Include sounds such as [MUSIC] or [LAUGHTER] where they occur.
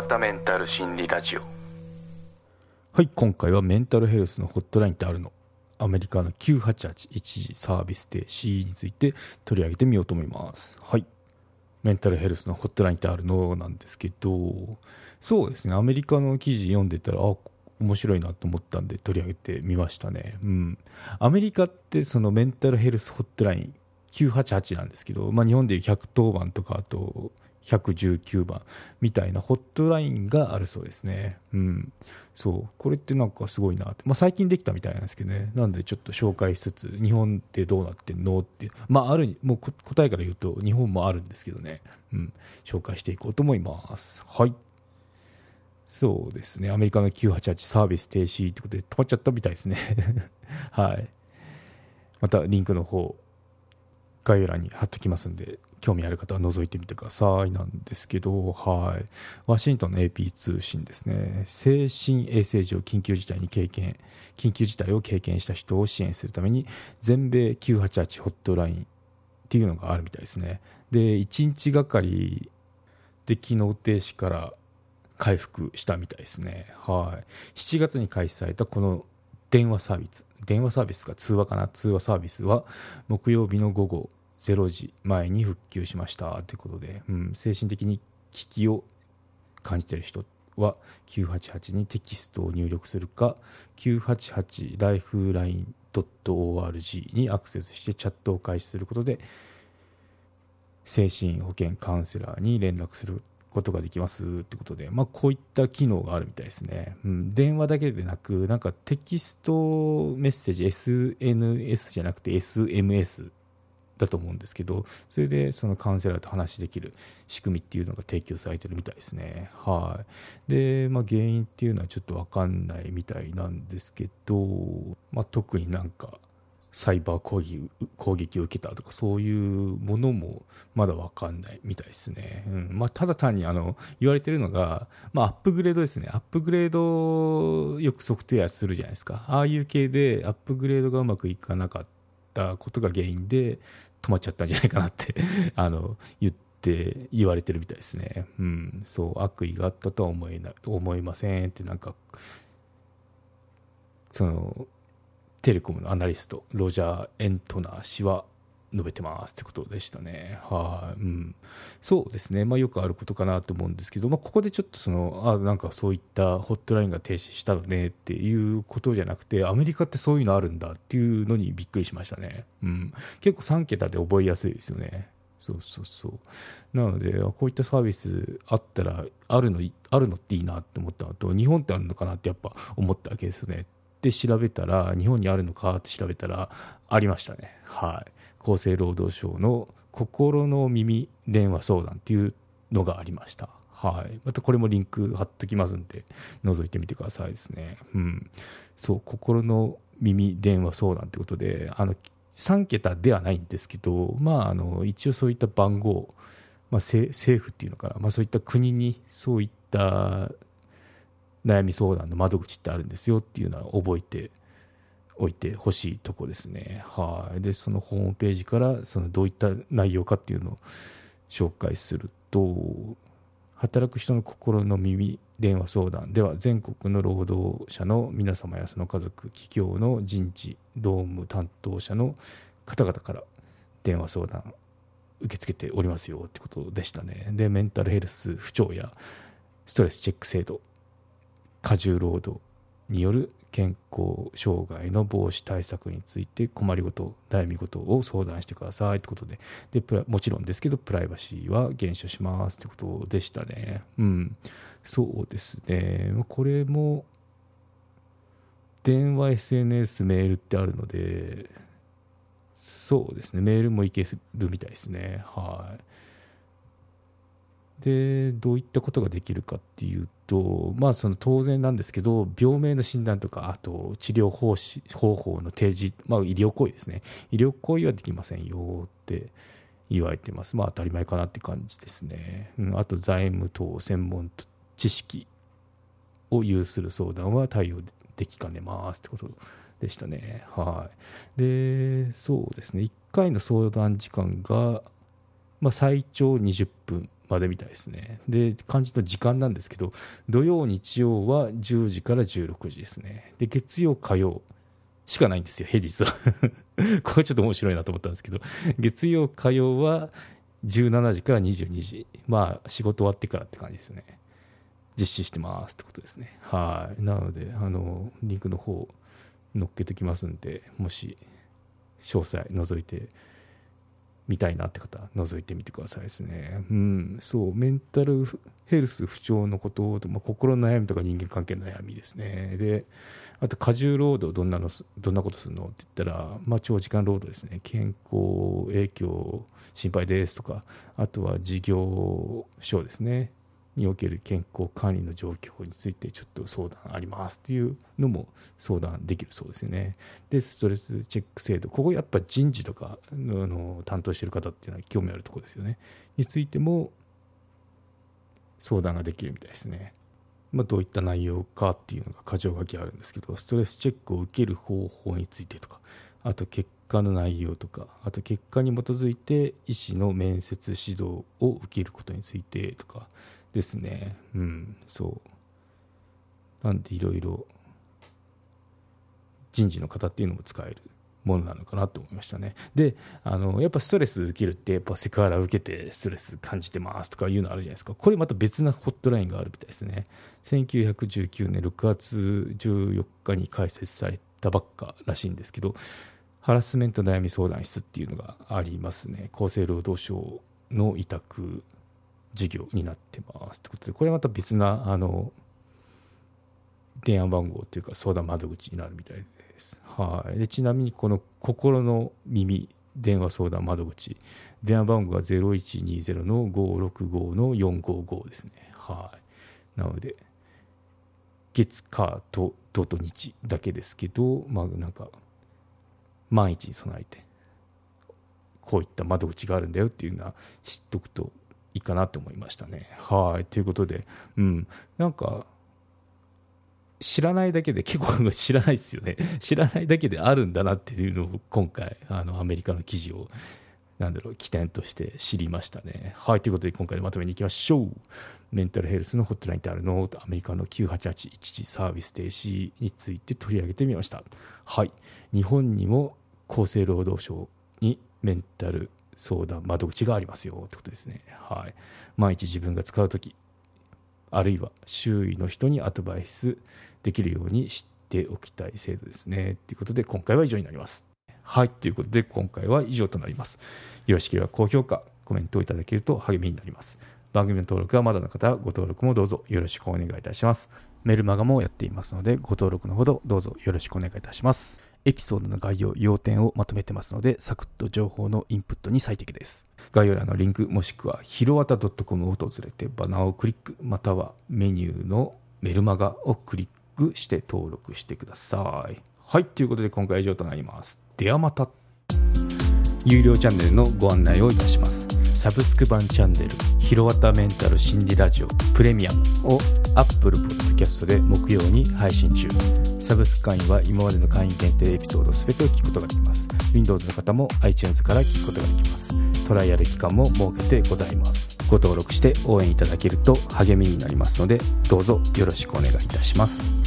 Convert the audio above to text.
またメンタル心理ラジオ。はい今回はメンタルヘルスのホットラインってあるの？アメリカの988一時サービス停止について取り上げてみようと思います。はい。メンタルヘルスのホットラインってあるのなんですけどそうですね。アメリカの記事読んでたらあ面白いなと思ったんで取り上げてみましたね。うん。アメリカってそのメンタルヘルスホットライン988なんですけど、まあ、日本でいう110番とかあと119番みたいなホットラインがあるそうですね。うん。そう。これってなんかすごいなって。まあ最近できたみたいなんですけどね。なんでちょっと紹介しつつ、日本ってどうなってんのっていう。まあある、もう答えから言うと日本もあるんですけどね。うん。紹介していこうと思います。はい。そうですね。アメリカの988サービス停止ってことで止まっちゃったみたいですね。[LAUGHS] はい。またリンクの方、概要欄に貼っときますんで、興味ある方は覗いてみてくださいなんですけど、はい。ワシントンの AP 通信ですね。精神衛生上緊急事態に経験、緊急事態を経験した人を支援するために、全米988ホットラインっていうのがあるみたいですね。で、1日がかりで機能停止から回復したみたいですね。はい。7月に開始されたこの電話サービス、電話サービスか通話かな、通話サービスは木曜日の午後0時前に復旧しました。ということで、うん、精神的に危機を感じている人は988にテキストを入力するか988ライフライン .org にアクセスしてチャットを開始することで精神保健カウンセラーに連絡することができますってことで、まあ、こういった機能があるみたいですね、うん、電話だけでなくなんかテキストメッセージ SNS じゃなくて SMS だと思うんですけどそれでそのカウンセラーと話できる仕組みっていうのが提供されてるみたいですね。はい。で、まあ、原因っていうのはちょっと分かんないみたいなんですけど、まあ、特になんかサイバー攻撃攻撃を受けたとかそういうものもまだ分かんないみたいですね、うん。まあ、ただ単にあの言われてるのが、まあ、アップグレードですね。アップグレードよくソフトウェアするじゃないですか。ああいう系でアップグレードがうまくいかなかったことが原因で止まっちゃったんじゃないかなって [LAUGHS] あの言って言われてるみたいですね、うん、そう悪意があったとは思えな思いませんってなんかそのテレコムのアナリストロジャー・エントナー氏は述べてますってことでしたね。はい、うん、そうですね、まあ、よくあることかなと思うんですけど、まあ、ここでちょっとそのあなんかそういったホットラインが停止したのねっていうことじゃなくてアメリカってそういうのあるんだっていうのにびっくりしましたね。うん、結構3桁で覚えやすいですよね。そうそうそうなのでこういったサービスあったらあるのあるのっていいなって思ったのと日本ってあるのかなってやっぱ思ったわけですね。で調べたら日本にあるのかって調べたらありましたね。はい厚生労働省の心の耳電話相談っていうのがありました。はい。またこれもリンク貼っときますんで、覗いてみてくださいですね。うん。そう、心の耳電話相談ってことで、あの、3桁ではないんですけど、まあ、あの、一応そういった番号、まあ、政府っていうのかな、まあ、そういった国にそういった悩み相談の窓口ってあるんですよっていうのは覚えておいてほしいとこですね。はい。で、そのホームページからそのどういった内容かっていうのを紹介すると、働く人の心の耳電話相談では全国の労働者の皆様やその家族、企業の人事、労務担当者の方々から電話相談受け付けておりますよってことでしたね。で、メンタルヘルス不調やストレスチェック制度、過重労働による健康障害の防止対策について困りごと悩み事を相談してくださいということで。でもちろんですけどプライバシーは減少しますということでしたね。うん。そうですね。これも電話 SNS メールってあるのでそうですね。メールもいけるみたいですね。はい。でどういったことができるかっていうと、まあ、その当然なんですけど病名の診断とかあと治療方方法の提示、まあ、医療行為ですね。医療行為はできませんよって言われてます、まあ、当たり前かなって感じですね、うん、あと財務等専門知識を有する相談は対応できかねますってことでしたね。はい。でそうですね。1回の相談時間が、まあ、最長20分までみたいですね。で、漢字の時間なんですけど、土曜、日曜は10時から16時ですね。で、月曜、火曜しかないんですよ、平日は。[LAUGHS] これちょっと面白いなと思ったんですけど、月曜、火曜は17時から22時。まあ、仕事終わってからって感じですね。実施してますってことですね。はい。なので、あの、リンクの方、載っけときますんで、もし、詳細覗いてみたいなって方、覗いてみてくださいですね。うん、そう、メンタルヘルス不調のことまあ、心の悩みとか人間関係の悩みですね。で、あと、過重労働、どんなの、どんなことするのって言ったら、まあ、長時間労働ですね。健康影響心配ですとか、あとは事業所ですね。における健康管理の状況についてちょっと相談ありますっていうのも相談できるそうですよね。で、ストレスチェック制度、ここやっぱ人事とかの担当してる方っていうのは興味あるとこですよね。についても相談ができるみたいですね。まあ、どういった内容かっていうのが箇条書きあるんですけど、ストレスチェックを受ける方法についてとか、あと結果の内容とか、あと結果に基づいて医師の面接指導を受けることについてとかですね。うん、そう。なんでいろいろ人事の方っていうのも使えるものなのかなと思いましたね。で、あの、やっぱストレス受けるって、やっぱセクハラ受けてストレス感じてますとかいうのあるじゃないですか。これまた別なホットラインがあるみたいですね。1919年6月14日に開設されたばっからしいんですけど、ハラスメント悩み相談室っていうのがありますね。厚生労働省の委託事業になってますということで、これまた別な、あの、電話番号というか相談窓口になるみたいです。はい。でちなみにこの心の耳電話相談窓口、電話番号が0120の565の455ですね。はい。なので、月、火と土と日だけですけど、まあなんか、万一に備えて、こういった窓口があるんだよっていうのは知っとくといいかなと思いましたね。はい。ということで、うん。なんか、知らないだけで、結構知らないですよね。[LAUGHS] 知らないだけであるんだなっていうのを今回、あの、アメリカの記事を、なんだろう、起点として知りましたね。はい。ということで、今回でまとめに行きましょう。メンタルヘルスのホットラインってあるの？アメリカの988一時サービス停止について取り上げてみました。はい。日本にも厚生労働省にメンタル相談窓口がありますよってことですね。はい。毎日自分が使うとき、あるいは周囲の人にアドバイスできるように知っておきたい制度ですね。ということで、今回は以上になります。はい。ということで、今回は以上となります。よろしければ高評価、コメントをいただけると励みになります。番組の登録はまだの方はご登録もどうぞよろしくお願いいたします。メルマガもやっていますので、ご登録のほどどうぞよろしくお願いいたします。エピソードの概要、要点をまとめてますので、サクッと情報のインプットに最適です。概要欄のリンク、もしくは、ひろわた .com を訪れて、バナーをクリック、またはメニューのメルマガをクリックして登録してください。はい、ということで今回は以上となります。ではまた。有料チャンネルのご案内をいたします。サブスク版チャンネル、ひろわたメンタル心理ラジオプレミアムを Apple Podcast で木曜に配信中。サブスク会員は今までの会員限定エピソード全てを聞くことができます。Windows の方も iTunes から聞くことができます。トライアル期間も設けてございます。ご登録して応援いただけると励みになりますので、どうぞよろしくお願いいたします。